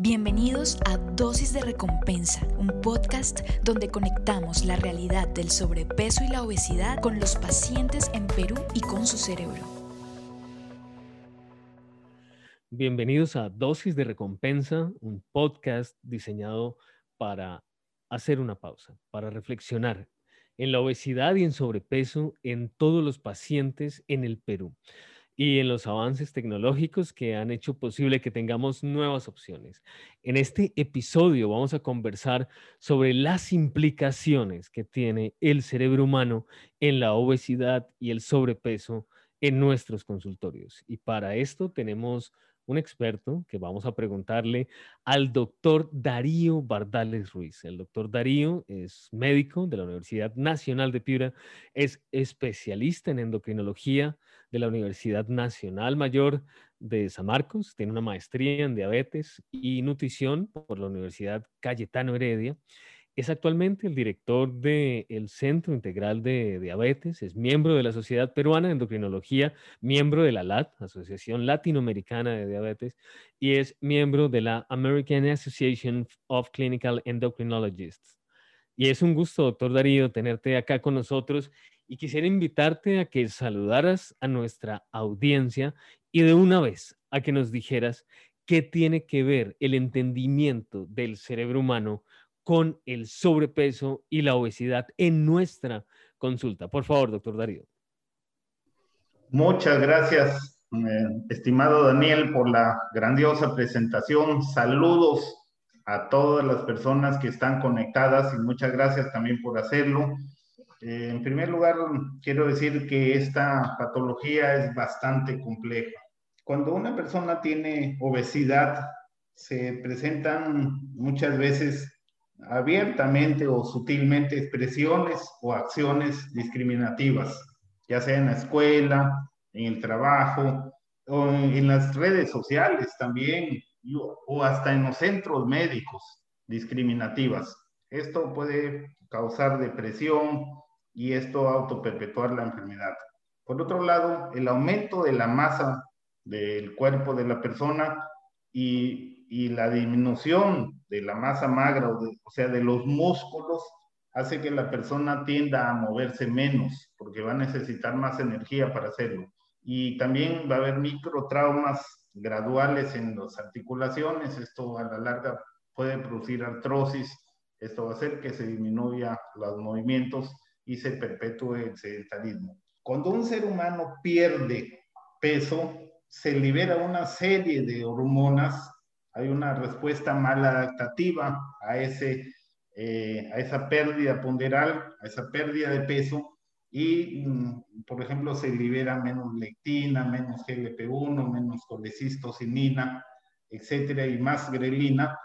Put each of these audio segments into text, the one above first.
Bienvenidos a Dosis de Recompensa, un podcast donde conectamos la realidad del sobrepeso y la obesidad con los pacientes en Perú y con su cerebro. Bienvenidos a Dosis de Recompensa, un podcast diseñado para hacer una pausa, para reflexionar en la obesidad y en sobrepeso en todos los pacientes en el Perú y en los avances tecnológicos que han hecho posible que tengamos nuevas opciones. En este episodio vamos a conversar sobre las implicaciones que tiene el cerebro humano en la obesidad y el sobrepeso en nuestros consultorios. Y para esto tenemos un experto que vamos a preguntarle al doctor Darío Bardales Ruiz. El doctor Darío es médico de la Universidad Nacional de Piura, es especialista en endocrinología de la Universidad Nacional Mayor de San Marcos, tiene una maestría en diabetes y nutrición por la Universidad Cayetano Heredia es actualmente el director del Centro Integral de Diabetes, es miembro de la Sociedad Peruana de Endocrinología, miembro de la LAT, Asociación Latinoamericana de Diabetes, y es miembro de la American Association of Clinical Endocrinologists. Y es un gusto, doctor Darío, tenerte acá con nosotros y quisiera invitarte a que saludaras a nuestra audiencia y de una vez a que nos dijeras qué tiene que ver el entendimiento del cerebro humano con el sobrepeso y la obesidad en nuestra consulta. Por favor, doctor Darío. Muchas gracias, eh, estimado Daniel, por la grandiosa presentación. Saludos a todas las personas que están conectadas y muchas gracias también por hacerlo. Eh, en primer lugar, quiero decir que esta patología es bastante compleja. Cuando una persona tiene obesidad, se presentan muchas veces abiertamente o sutilmente expresiones o acciones discriminativas, ya sea en la escuela, en el trabajo o en, las redes sociales también o hasta en los centros médicos discriminativas. Esto puede causar depresión y esto autoperpetuar la enfermedad. Por otro lado, el aumento de la masa del cuerpo de la persona y la disminución de la masa magra, o, sea, de los músculos, hace que la persona tienda a moverse menos, porque va a necesitar más energía para hacerlo. Y también va a haber microtraumas graduales en las articulaciones, esto a la larga puede producir artrosis, esto va a hacer que se disminuya los movimientos y se perpetúe el sedentarismo. Cuando un ser humano pierde peso, se libera una serie de hormonas hay una respuesta maladaptativa a, ese, eh, a esa pérdida ponderal, a esa pérdida de peso, y, mm, por ejemplo, se libera menos lectina, menos GLP-1, menos colecistocinina, etcétera, y más grelina,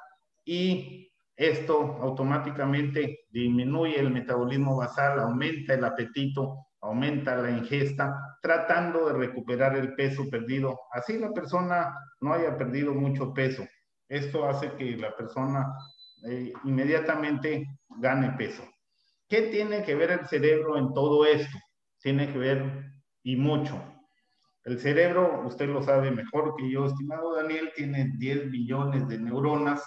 y esto automáticamente disminuye el metabolismo basal, aumenta el apetito, aumenta la ingesta, tratando de recuperar el peso perdido. Así la persona no haya perdido mucho peso. Esto hace que la persona eh, inmediatamente gane peso. ¿Qué tiene que ver el cerebro en todo esto? Tiene que ver y mucho. El cerebro, usted lo sabe mejor que yo, estimado Daniel, tiene 10 billones de neuronas.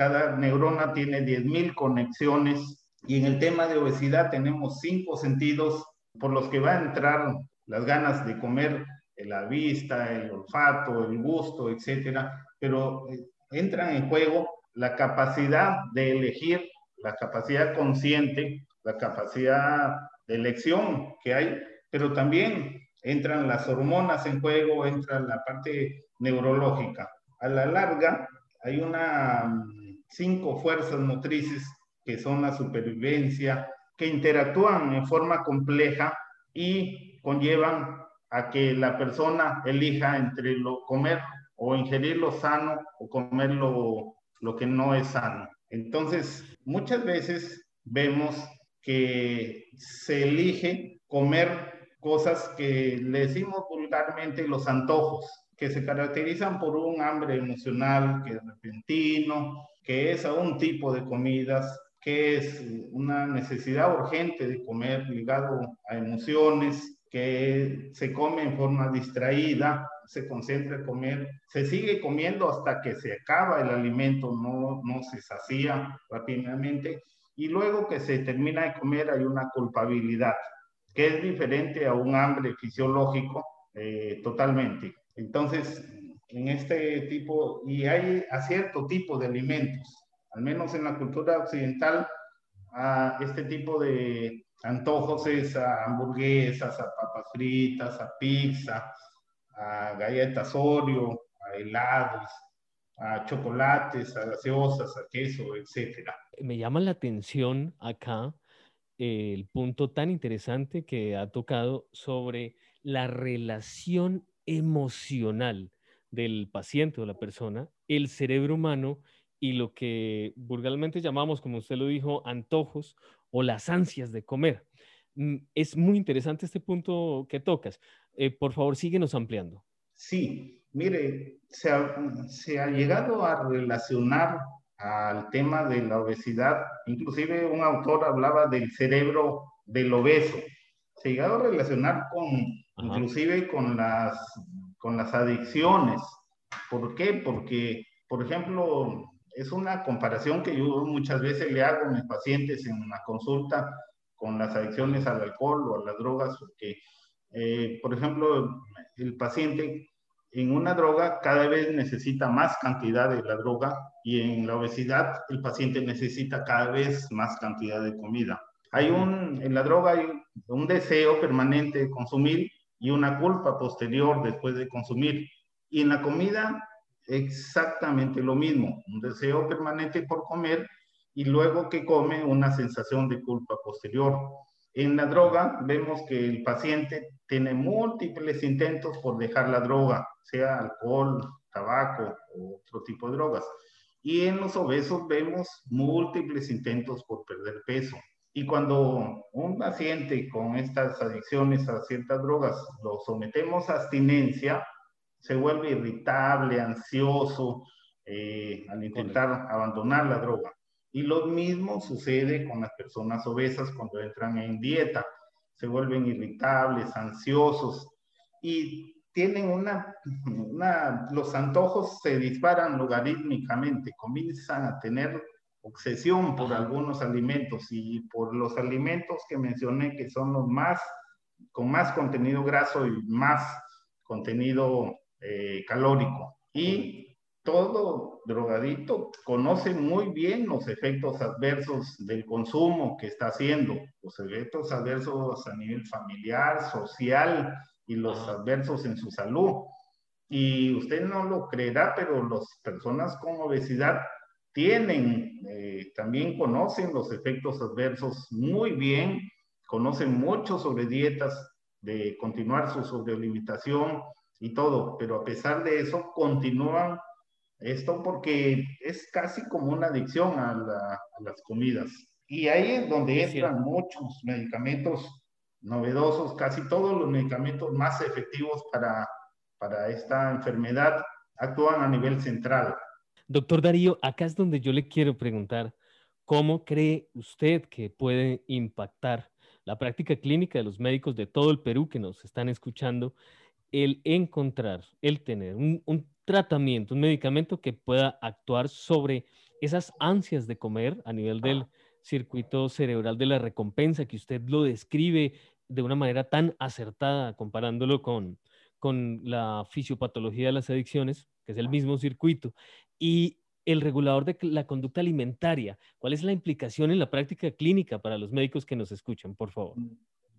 Cada neurona tiene 10.000 conexiones. Y en el tema de obesidad tenemos cinco sentidos por los que va a entrar las ganas de comer, la vista, el olfato, el gusto, etcétera. Pero eh, entran en juego la capacidad de elegir, la capacidad consciente, la capacidad de elección que hay, pero también entran las hormonas en juego, entra la parte neurológica. A la larga, hay una cinco fuerzas motrices que son la supervivencia, que interactúan en forma compleja y conllevan a que la persona elija entre lo comer o ingerir lo sano o comer lo, lo que no es sano. Entonces, muchas veces vemos que se elige comer cosas que le decimos vulgarmente los antojos, que se caracterizan por un hambre emocional que es repentino, que es a un tipo de comidas, que es una necesidad urgente de comer ligado a emociones, que se come en forma distraída, se concentra en comer, se sigue comiendo hasta que se acaba el alimento, no, no se sacía rápidamente, y luego que se termina de comer hay una culpabilidad, que es diferente a un hambre fisiológico eh, totalmente. Entonces, en este tipo, y hay a cierto tipo de alimentos, al menos en la cultura occidental, a este tipo de antojos es a hamburguesas, a papas fritas, a pizza, a galletas Oreo, a helados, a chocolates, a gaseosas, a queso, etc. Me llama la atención acá el punto tan interesante que ha tocado sobre la relación emocional del paciente o la persona, el cerebro humano y lo que vulgarmente llamamos, como usted lo dijo, antojos o las ansias de comer. Mm, es muy interesante este punto que tocas. Eh, por favor, síguenos ampliando. Sí, mire, se ha, llegado a relacionar al tema de la obesidad, inclusive un autor hablaba del cerebro del obeso, se ha llegado a relacionar con, inclusive con las, con las adicciones. ¿Por qué? Porque, por ejemplo, es una comparación que yo muchas veces le hago a mis pacientes en una consulta con las adicciones al alcohol o a las drogas, porque, eh, por ejemplo, el paciente en una droga cada vez necesita más cantidad de la droga y en la obesidad el paciente necesita cada vez más cantidad de comida. Hay un, en la droga hay un deseo permanente de consumir y una culpa posterior después de consumir. Y en la comida exactamente lo mismo, un deseo permanente por comer y luego que come una sensación de culpa posterior. En la droga vemos que el paciente tiene múltiples intentos por dejar la droga, sea alcohol, tabaco o otro tipo de drogas. Y en los obesos vemos múltiples intentos por perder peso. Y cuando un paciente con estas adicciones a ciertas drogas lo sometemos a abstinencia, se vuelve irritable, ansioso eh, al intentar abandonar la droga. Y lo mismo sucede con las personas obesas cuando entran en dieta. Se vuelven irritables, ansiosos y tienen una, una, los antojos se disparan logarítmicamente, comienzan a tener obsesión por algunos alimentos. Y por los alimentos que mencioné que son los más, con más contenido graso y más contenido eh, calórico. Y todo drogadito conoce muy bien los efectos adversos del consumo que está haciendo, los efectos adversos a nivel familiar, social y los adversos en su salud. Y usted no lo creerá, pero las personas con obesidad tienen, eh, también conocen los efectos adversos muy bien, conocen mucho sobre dietas, de continuar su sobrealimentación y todo, pero a pesar de eso continúan esto porque es casi como una adicción a, las comidas. Y ahí es donde entran muchos medicamentos novedosos, casi todos los medicamentos más efectivos para, para esta enfermedad actúan a nivel central. Doctor Darío, acá es donde yo le quiero preguntar, ¿cómo cree usted que puede impactar la práctica clínica de los médicos de todo el Perú que nos están escuchando el encontrar, el tener un, tratamiento, un medicamento que pueda actuar sobre esas ansias de comer a nivel del circuito cerebral de la recompensa, que usted lo describe de una manera tan acertada, comparándolo con, con la fisiopatología de las adicciones, que es el mismo circuito, y el regulador de la conducta alimentaria. ¿Cuál es la implicación en la práctica clínica para los médicos que nos escuchan, por favor?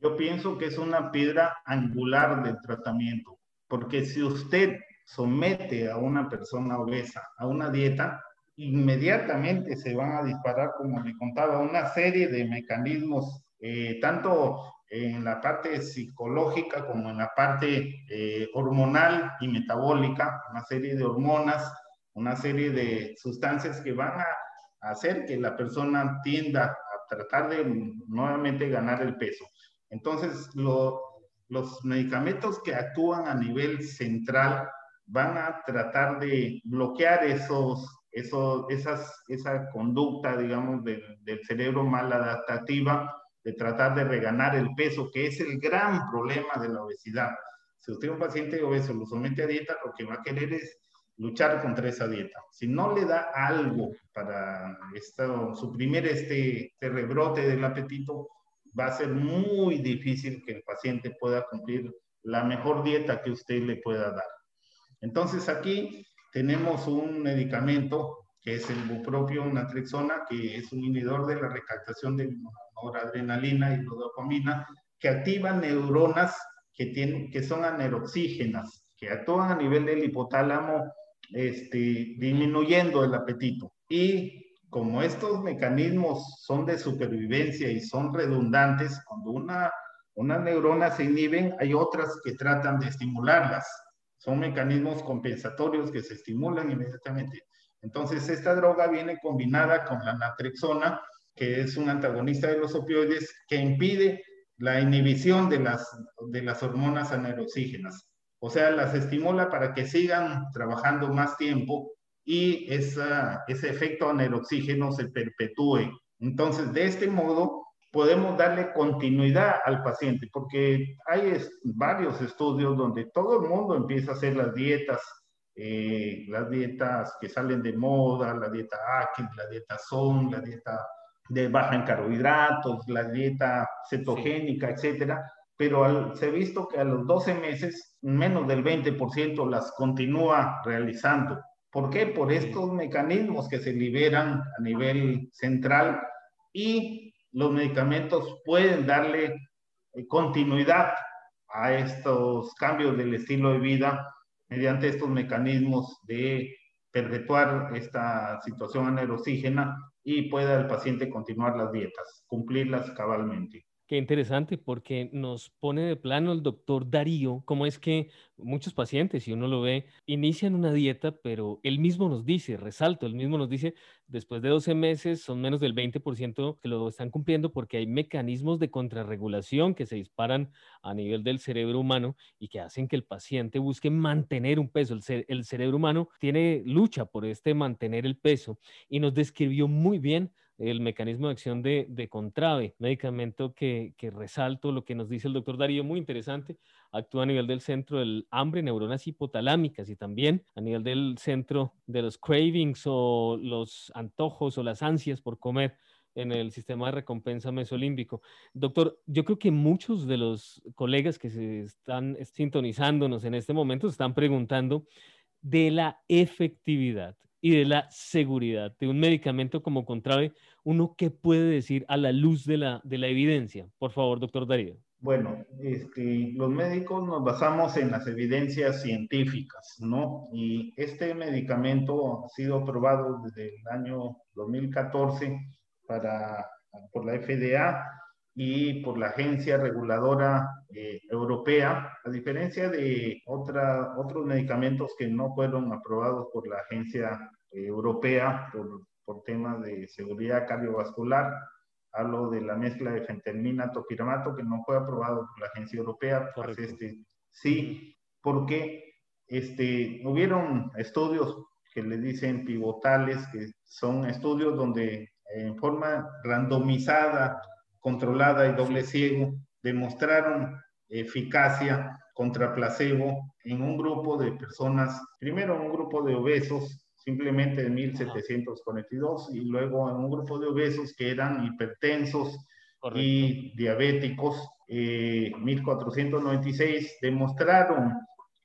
Yo pienso que es una piedra angular del tratamiento, porque si usted somete a una persona obesa a una dieta, inmediatamente se van a disparar, como le contaba, una serie de mecanismos, eh, tanto en la parte psicológica como en la parte eh, hormonal y metabólica, una serie de hormonas, una serie de sustancias que van a hacer que la persona tienda a tratar de nuevamente ganar el peso. Entonces, los medicamentos que actúan a nivel central van a tratar de bloquear esos, esos, esas, esa conducta, digamos, del, del cerebro mal adaptativa, de tratar de reganar el peso, que es el gran problema de la obesidad. Si usted es un paciente obeso lo somete a dieta, lo que va a querer es luchar contra esa dieta. Si no le da algo para esto, suprimir este, este rebrote del apetito, va a ser muy difícil que el paciente pueda cumplir la mejor dieta que usted le pueda dar. Entonces aquí tenemos un medicamento que es el bupropio natrexona, que es un inhibidor de la recaptación de noradrenalina y dopamina, que activa neuronas que, tienen, que son aneroxígenas, que actúan a nivel del hipotálamo, este, disminuyendo el apetito. Y como estos mecanismos son de supervivencia y son redundantes, cuando una, una neurona se inhiben, hay otras que tratan de estimularlas. Son mecanismos compensatorios que se estimulan inmediatamente. Entonces, esta droga viene combinada con la natrexona, que es un antagonista de los opioides, que impide la inhibición de las, de las hormonas aneroxígenas. O sea, las estimula para que sigan trabajando más tiempo y esa, ese efecto aneroxígeno se perpetúe. Entonces, de este modo, podemos darle continuidad al paciente, porque hay varios estudios donde todo el mundo empieza a hacer las dietas eh, las dietas que salen de moda, la dieta Atkins, la dieta SON, la dieta de baja en carbohidratos, la dieta cetogénica, etcétera, pero se ha visto que a los 12 meses menos del 20% las continúa realizando. ¿Por qué? Por estos mecanismos que se liberan a nivel central y los medicamentos pueden darle eh, continuidad a estos cambios del estilo de vida mediante estos mecanismos de perpetuar esta situación aneroxígena y pueda el paciente continuar las dietas, cumplirlas cabalmente. Qué interesante porque nos pone de plano el doctor Darío cómo es que muchos pacientes, si uno lo ve, inician una dieta, pero él mismo nos dice, resalto, él mismo nos dice, después de 12 meses son menos del 20% que lo están cumpliendo porque hay mecanismos de contrarregulación que se disparan a nivel del cerebro humano y que hacen que el paciente busque mantener un peso. El, el cerebro humano tiene lucha por este mantener el peso y nos describió muy bien el mecanismo de acción de, de medicamento que, que, resalto lo que nos dice el doctor Darío, muy interesante, actúa a nivel del centro del hambre, neuronas hipotalámicas y también a nivel del centro de los cravings o los antojos o las ansias por comer en el sistema de recompensa mesolímbico. Doctor, yo creo que muchos de los colegas que se están sintonizándonos en este momento se están preguntando de la efectividad y de la seguridad de un medicamento como Contrave, uno qué puede decir a la luz de la, de la evidencia. Por favor, doctor Darío. Bueno, este, los médicos nos basamos en las evidencias científicas, ¿no? Y este medicamento ha sido aprobado desde el año 2014 para, por la FDA y por la Agencia Reguladora eh, Europea, a diferencia de otra, otros medicamentos que no fueron aprobados por la Agencia eh, Europea por, por temas de seguridad cardiovascular. Hablo de la mezcla de fentermina topiramato que no fue aprobado por la Agencia Europea. Pues este, sí, porque este, hubieron estudios que le dicen pivotales, que son estudios donde en forma randomizada controlada y doble ciego demostraron eficacia contra placebo en un grupo de personas, primero un grupo de obesos, simplemente de 1742, y luego en un grupo de obesos que eran hipertensos y diabéticos, 1496, eh, demostraron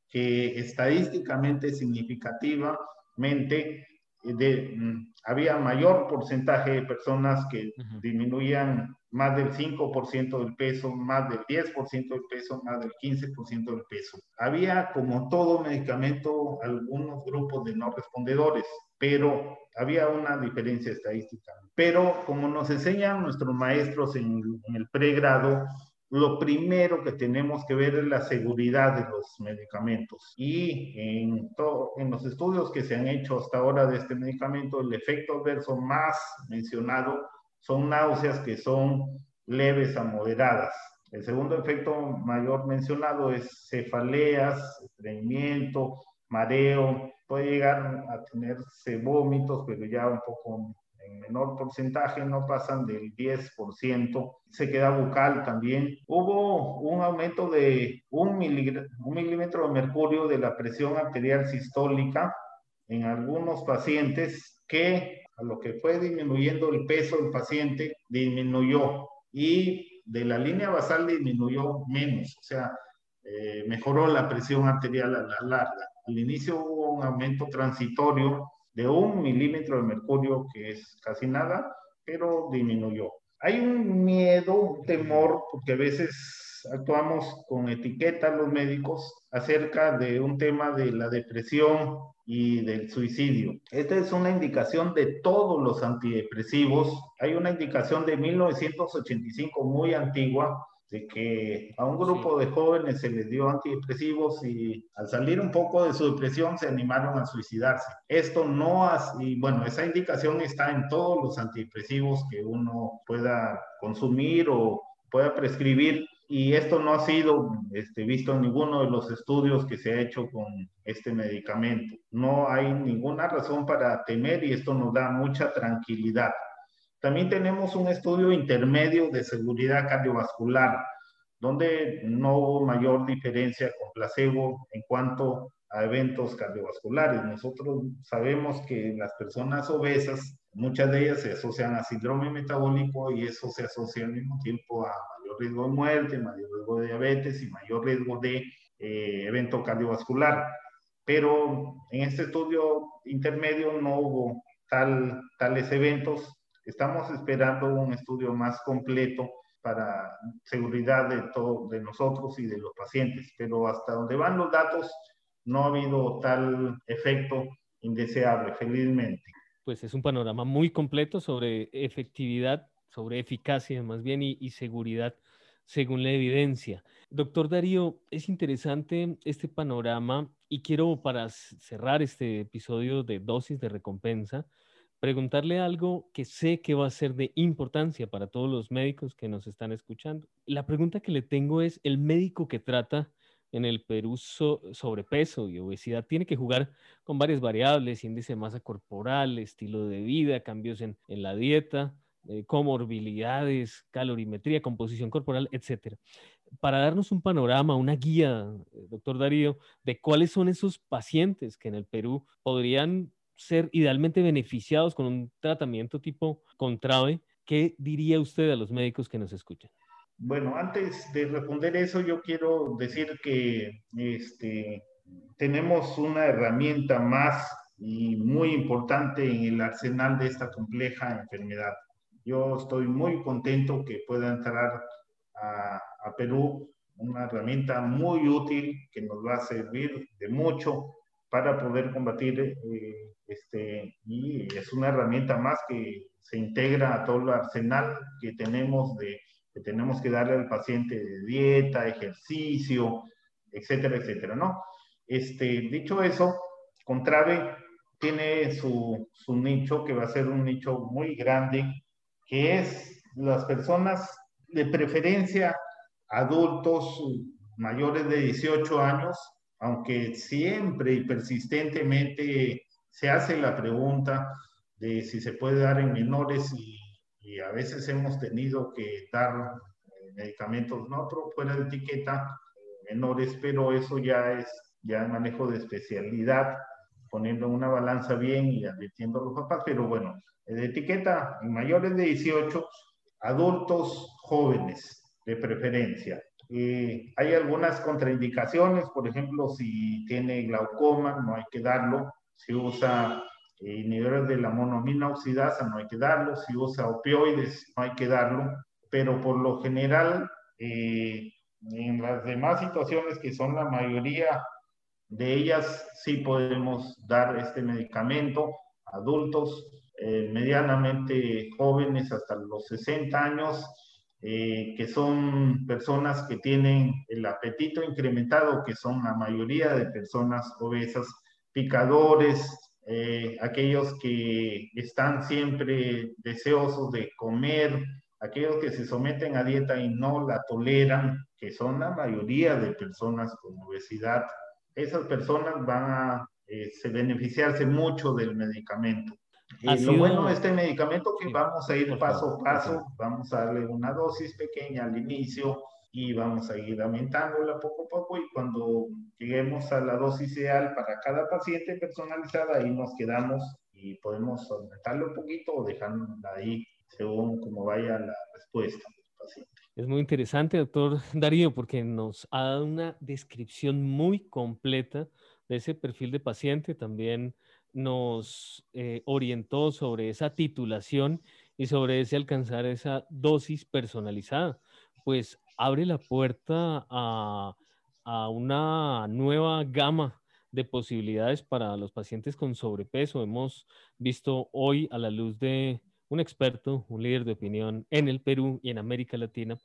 que estadísticamente significativamente de, mm, había mayor porcentaje de personas que disminuían más del 5% del peso, más del 10% del peso, más del 15% del peso. Había, como todo medicamento, algunos grupos de no respondedores, pero había una diferencia estadística. Pero como nos enseñan nuestros maestros en, en el pregrado, lo primero que tenemos que ver es la seguridad de los medicamentos. Y en, los estudios que se han hecho hasta ahora de este medicamento, el efecto adverso más mencionado son náuseas que son leves a moderadas. El segundo efecto mayor mencionado es cefaleas, estreñimiento, mareo, puede llegar a tenerse vómitos, pero ya un poco en menor porcentaje, no pasan del 10%. Se queda bucal también. Hubo un aumento de un, un milímetro de mercurio de la presión arterial sistólica en algunos pacientes que a lo que fue disminuyendo el peso del paciente, disminuyó y de la línea basal disminuyó menos, o sea, eh, mejoró la presión arterial a la larga. Al inicio hubo un aumento transitorio de un milímetro de mercurio, que es casi nada, pero disminuyó. Hay un miedo, un temor, porque a veces actuamos con etiqueta los médicos acerca de un tema de la depresión y del suicidio. Esta es una indicación de todos los antidepresivos. Hay una indicación de 1985 muy antigua de que a un grupo de jóvenes se les dio antidepresivos y al salir un poco de su depresión se animaron a suicidarse. Esto no y bueno, esa indicación está en todos los antidepresivos que uno pueda consumir o pueda prescribir y esto no ha sido este, visto en ninguno de los estudios que se ha hecho con este medicamento. No hay ninguna razón para temer y esto nos da mucha tranquilidad. También tenemos un estudio intermedio de seguridad cardiovascular, donde no hubo mayor diferencia con placebo en cuanto a eventos cardiovasculares. Nosotros sabemos que las personas obesas, muchas de ellas se asocian a síndrome metabólico y eso se asocia al mismo tiempo a mayor riesgo de muerte, mayor riesgo de diabetes y mayor riesgo de eh, evento cardiovascular. Pero en este estudio intermedio no hubo tal, tales eventos. Estamos esperando un estudio más completo para seguridad de, todo, de nosotros y de los pacientes, pero hasta donde van los datos, no ha habido tal efecto indeseable, felizmente. Pues es un panorama muy completo sobre efectividad, sobre eficacia más bien y, seguridad según la evidencia. Doctor Darío, es interesante este panorama y quiero para cerrar este episodio de dosis de recompensa, preguntarle algo que sé que va a ser de importancia para todos los médicos que nos están escuchando. La pregunta que le tengo es, ¿el médico que trata en el Perú sobrepeso y obesidad tiene que jugar con varias variables, índice de masa corporal, estilo de vida, cambios en, la dieta, eh, comorbilidades, calorimetría, composición corporal, etcétera. Para darnos un panorama, una guía, eh, doctor Darío, de cuáles son esos pacientes que en el Perú podrían ser idealmente beneficiados con un tratamiento tipo Contrave, ¿qué diría usted a los médicos que nos escuchan? Bueno, antes de responder eso, yo quiero decir que este, tenemos una herramienta más y muy importante en el arsenal de esta compleja enfermedad. Yo estoy muy contento que pueda entrar a, Perú una herramienta muy útil que nos va a servir de mucho para poder combatir eh, este, y es una herramienta más que se integra a todo el arsenal que tenemos de que tenemos que darle al paciente de dieta, ejercicio, etcétera, etcétera, ¿no? Este, dicho eso, Contrave tiene su, su nicho, que va a ser un nicho muy grande, que es las personas de preferencia adultos mayores de 18 años, aunque siempre y persistentemente se hace la pregunta de si se puede dar en menores y a veces hemos tenido que dar eh, medicamentos no fuera de etiqueta eh, menores, pero eso ya es ya manejo de especialidad, poniendo una balanza bien y advirtiendo a los papás, pero bueno, de etiqueta en mayores de 18, adultos jóvenes de preferencia. Eh, hay algunas contraindicaciones, por ejemplo, si tiene glaucoma, no hay que darlo. Si usa inhibidores de la monomina oxidasa no hay que darlo, si usa opioides no hay que darlo, pero por lo general eh, en las demás situaciones que son la mayoría de ellas sí podemos dar este medicamento adultos eh, medianamente jóvenes hasta los 60 años eh, que son personas que tienen el apetito incrementado que son la mayoría de personas obesas picadores eh, aquellos que están siempre deseosos de comer, aquellos que se someten a dieta y no la toleran, que son la mayoría de personas con obesidad, esas personas van a eh, beneficiarse mucho del medicamento. Y lo bueno de este medicamento que vamos a ir paso a paso, vamos a darle una dosis pequeña al inicio y vamos a ir aumentándola poco a poco y cuando lleguemos a la dosis ideal para cada paciente personalizada, ahí nos quedamos y podemos aumentarlo un poquito o dejarla ahí según como vaya la respuesta del paciente. Es muy interesante, doctor Darío, porque nos ha dado una descripción muy completa de ese perfil de paciente. También nos eh, orientó sobre esa titulación y sobre ese alcanzar esa dosis personalizada. Pues abre la puerta a, una nueva gama de posibilidades para los pacientes con sobrepeso. Hemos visto hoy a la luz de un experto, un líder de opinión en el Perú y en América Latina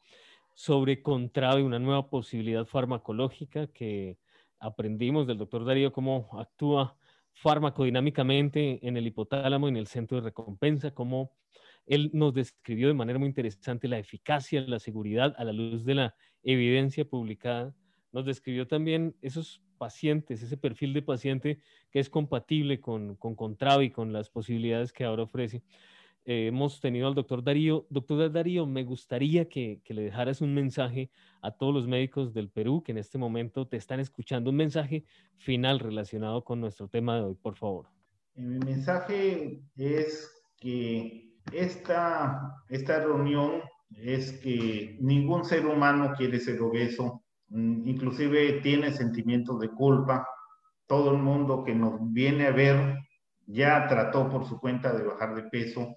sobre Contrave, una nueva posibilidad farmacológica que aprendimos del doctor Darío cómo actúa farmacodinámicamente en el hipotálamo, en el centro de recompensa, cómo él nos describió de manera muy interesante la eficacia, la seguridad a la luz de la evidencia publicada. Nos describió también esos pacientes, ese perfil de paciente que es compatible con, con Contrave y con las posibilidades que ahora ofrece. Eh, hemos tenido al doctor Darío. Doctor Darío, me gustaría que, le dejaras un mensaje a todos los médicos del Perú que en este momento te están escuchando, un mensaje final relacionado con nuestro tema de hoy, por favor. Eh, mi mensaje es que esta, esta reunión es que ningún ser humano quiere ser obeso, mm, inclusive tiene sentimientos de culpa. Todo el mundo que nos viene a ver ya trató por su cuenta de bajar de peso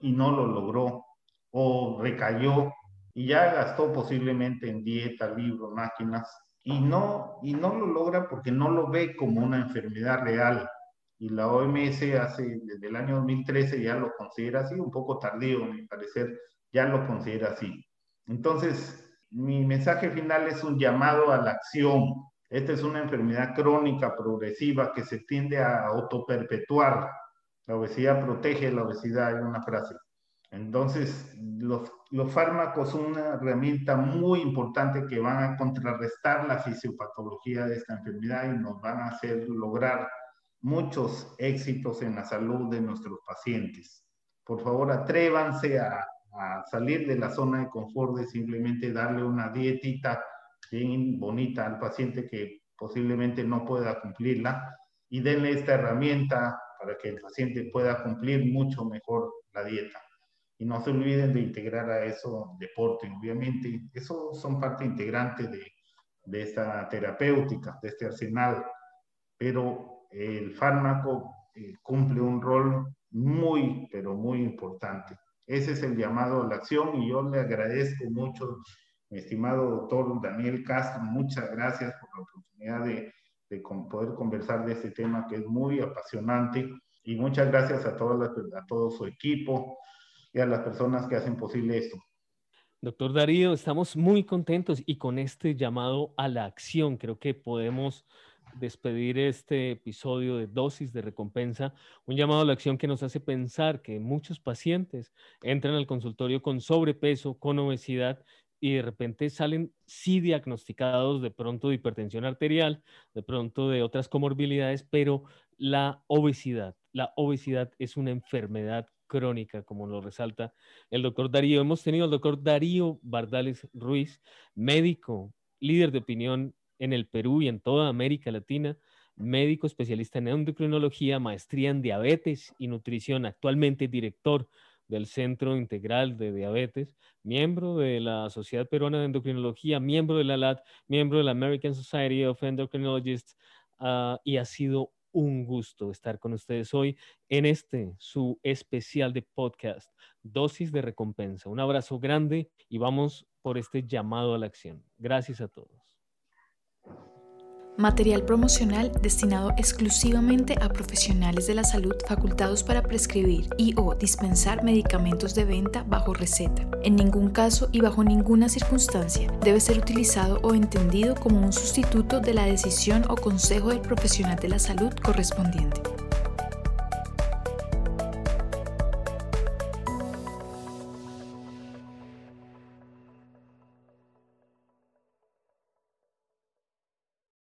y no lo logró o recayó y ya gastó posiblemente en dieta, libros, máquinas y no, y no lo logra porque no lo ve como una enfermedad real. Y la OMS hace desde el año 2013 ya lo considera así, un poco tardío, a mi parecer, ya lo considera así. Entonces, mi mensaje final es un llamado a la acción. Esta es una enfermedad crónica progresiva que se tiende a autoperpetuar la obesidad protege la obesidad, hay una frase. Entonces, los, los, fármacos son una herramienta muy importante que van a contrarrestar la fisiopatología de esta enfermedad y nos van a hacer lograr muchos éxitos en la salud de nuestros pacientes. Por favor, atrévanse a, salir de la zona de confort de simplemente darle una dietita bien bonita al paciente que posiblemente no pueda cumplirla y denle esta herramienta para que el paciente pueda cumplir mucho mejor la dieta. Y no se olviden de integrar a eso deporte, obviamente. Eso son parte integrante de, de esta terapéutica, de este arsenal. Pero el fármaco eh, cumple un rol muy, pero muy importante. Ese es el llamado a la acción y yo le agradezco mucho, mi estimado doctor Daniel Castro, muchas gracias por la oportunidad de de poder conversar de este tema que es muy apasionante. Y muchas gracias a, todas a todo su equipo y a las personas que hacen posible esto. Doctor Darío, estamos muy contentos y con este llamado a la acción creo que podemos despedir este episodio de dosis de recompensa, un llamado a la acción que nos hace pensar que muchos pacientes entran al consultorio con sobrepeso, con obesidad y de repente salen sí diagnosticados de pronto de hipertensión arterial, de pronto de otras comorbilidades, pero la obesidad, la obesidad es una enfermedad crónica, como lo resalta el doctor Darío. Hemos tenido al doctor Darío Bardales Ruiz, médico, líder de opinión en el Perú y en toda América Latina, médico especialista en endocrinología, maestría en diabetes y nutrición, actualmente director del Centro Integral de Diabetes, miembro de la Sociedad Peruana de Endocrinología, miembro de la LAT, miembro de la American Society of Endocrinologists, ah, y ha sido un gusto estar con ustedes hoy en este, su especial de podcast, Dosis de Recompensa. Un abrazo grande y vamos por este llamado a la acción. Gracias a todos. Material promocional destinado exclusivamente a profesionales de la salud facultados para prescribir y o dispensar medicamentos de venta bajo receta. En ningún caso y bajo ninguna circunstancia debe ser utilizado o entendido como un sustituto de la decisión o consejo del profesional de la salud correspondiente.